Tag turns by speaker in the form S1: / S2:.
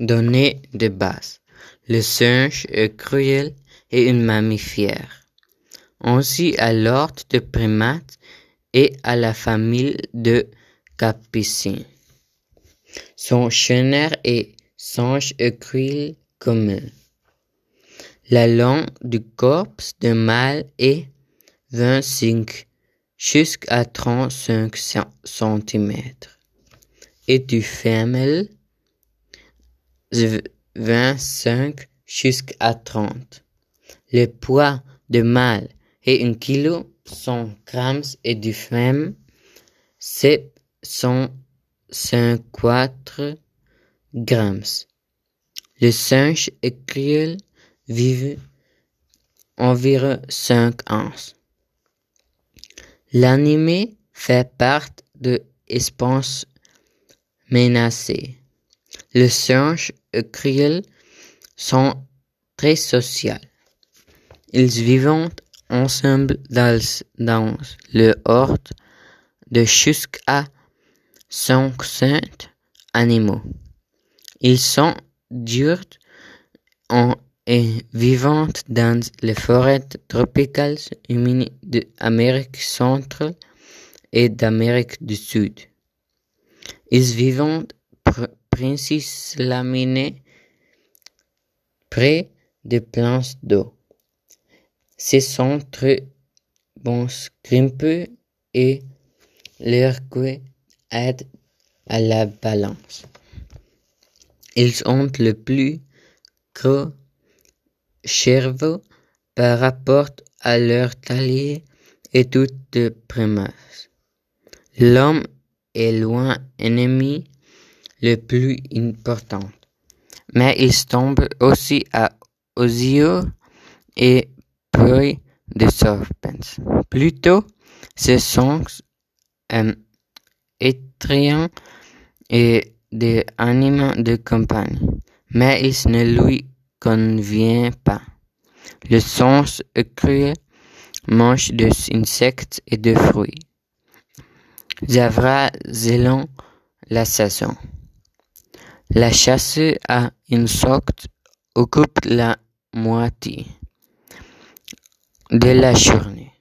S1: Données de base. Le singe est cruel et un mammifère. Ainsi à l'ordre de primates et à la famille de Capucines. Son chenère est singe cruel commun. La longueur du corps de mâle est 25 jusqu'à 35 cm et du femelle 25 jusqu'à 30. Le poids de mâle est 1 kg 100 grammes et du femme 754 grammes. Le singe cruel vit environ 5 ans. L'anime fait partie de espèces menacées. Les singes cruels sont très sociaux. Ils vivent ensemble dans, le horde de jusqu'à 500 animaux. Ils sont diurnes et vivant dans les forêts tropicales humides d'Amérique centrale et d'Amérique du Sud. Ils vivent principalement près des plans d'eau. Ce sont bons grimpeurs et leur queue aide à la balance. Ils ont le plus gros cerveau par rapport à leur taille et toute primates. L'homme est loin ennemi le plus important, mais il tombe aussi à yeux et proie de serpents. Plutôt, ce sont euh, étriens et des animaux de campagne, mais ils ne lui convient pas. Le sens cruel mange des insectes et des fruits. Zavra la saison. La chasse à insectes occupe la moitié de la journée.